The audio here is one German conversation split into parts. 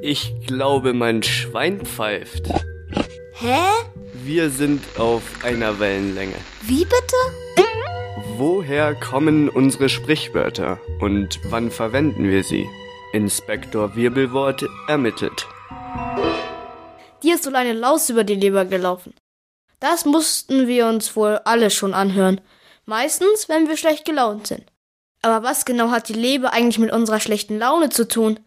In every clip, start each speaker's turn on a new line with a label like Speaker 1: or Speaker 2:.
Speaker 1: Ich glaube, mein Schwein pfeift.
Speaker 2: Hä?
Speaker 1: Wir sind auf einer Wellenlänge.
Speaker 2: Wie bitte?
Speaker 1: Woher kommen unsere Sprichwörter und wann verwenden wir sie? Inspektor Wirbelwort ermittelt.
Speaker 3: Dir ist wohl eine Laus über die Leber gelaufen. Das mussten wir uns wohl alle schon anhören. Meistens, wenn wir schlecht gelaunt sind. Aber was genau hat die Leber eigentlich mit unserer schlechten Laune zu tun?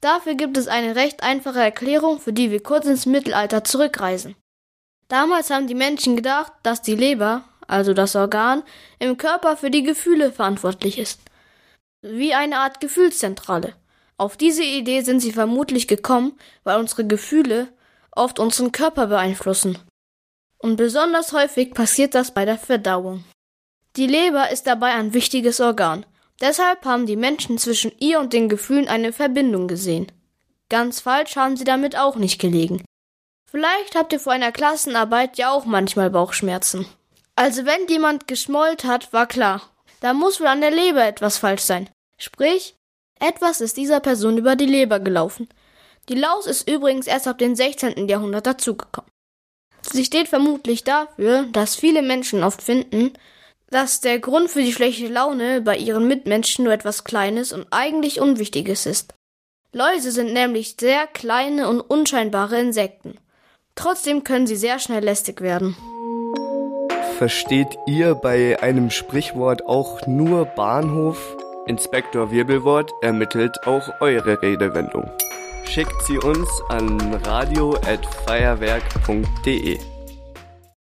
Speaker 3: Dafür gibt es eine recht einfache Erklärung, für die wir kurz ins Mittelalter zurückreisen. Damals haben die Menschen gedacht, dass die Leber, also das Organ, im Körper für die Gefühle verantwortlich ist. Wie eine Art Gefühlszentrale. Auf diese Idee sind sie vermutlich gekommen, weil unsere Gefühle oft unseren Körper beeinflussen. Und besonders häufig passiert das bei der Verdauung. Die Leber ist dabei ein wichtiges Organ. Deshalb haben die Menschen zwischen ihr und den Gefühlen eine Verbindung gesehen. Ganz falsch haben sie damit auch nicht gelegen. Vielleicht habt ihr vor einer Klassenarbeit ja auch manchmal Bauchschmerzen. Also wenn jemand geschmollt hat, war klar. Da muss wohl an der Leber etwas falsch sein. Sprich, etwas ist dieser Person über die Leber gelaufen. Die Laus ist übrigens erst ab dem 16. Jahrhundert dazugekommen. Sie steht vermutlich dafür, dass viele Menschen oft finden, dass der Grund für die schlechte Laune bei ihren Mitmenschen nur etwas Kleines und eigentlich Unwichtiges ist. Läuse sind nämlich sehr kleine und unscheinbare Insekten. Trotzdem können sie sehr schnell lästig werden.
Speaker 1: Versteht ihr bei einem Sprichwort auch nur Bahnhof? Inspektor Wirbelwort ermittelt auch eure Redewendung. Schickt sie uns an radio@feuerwerk.de.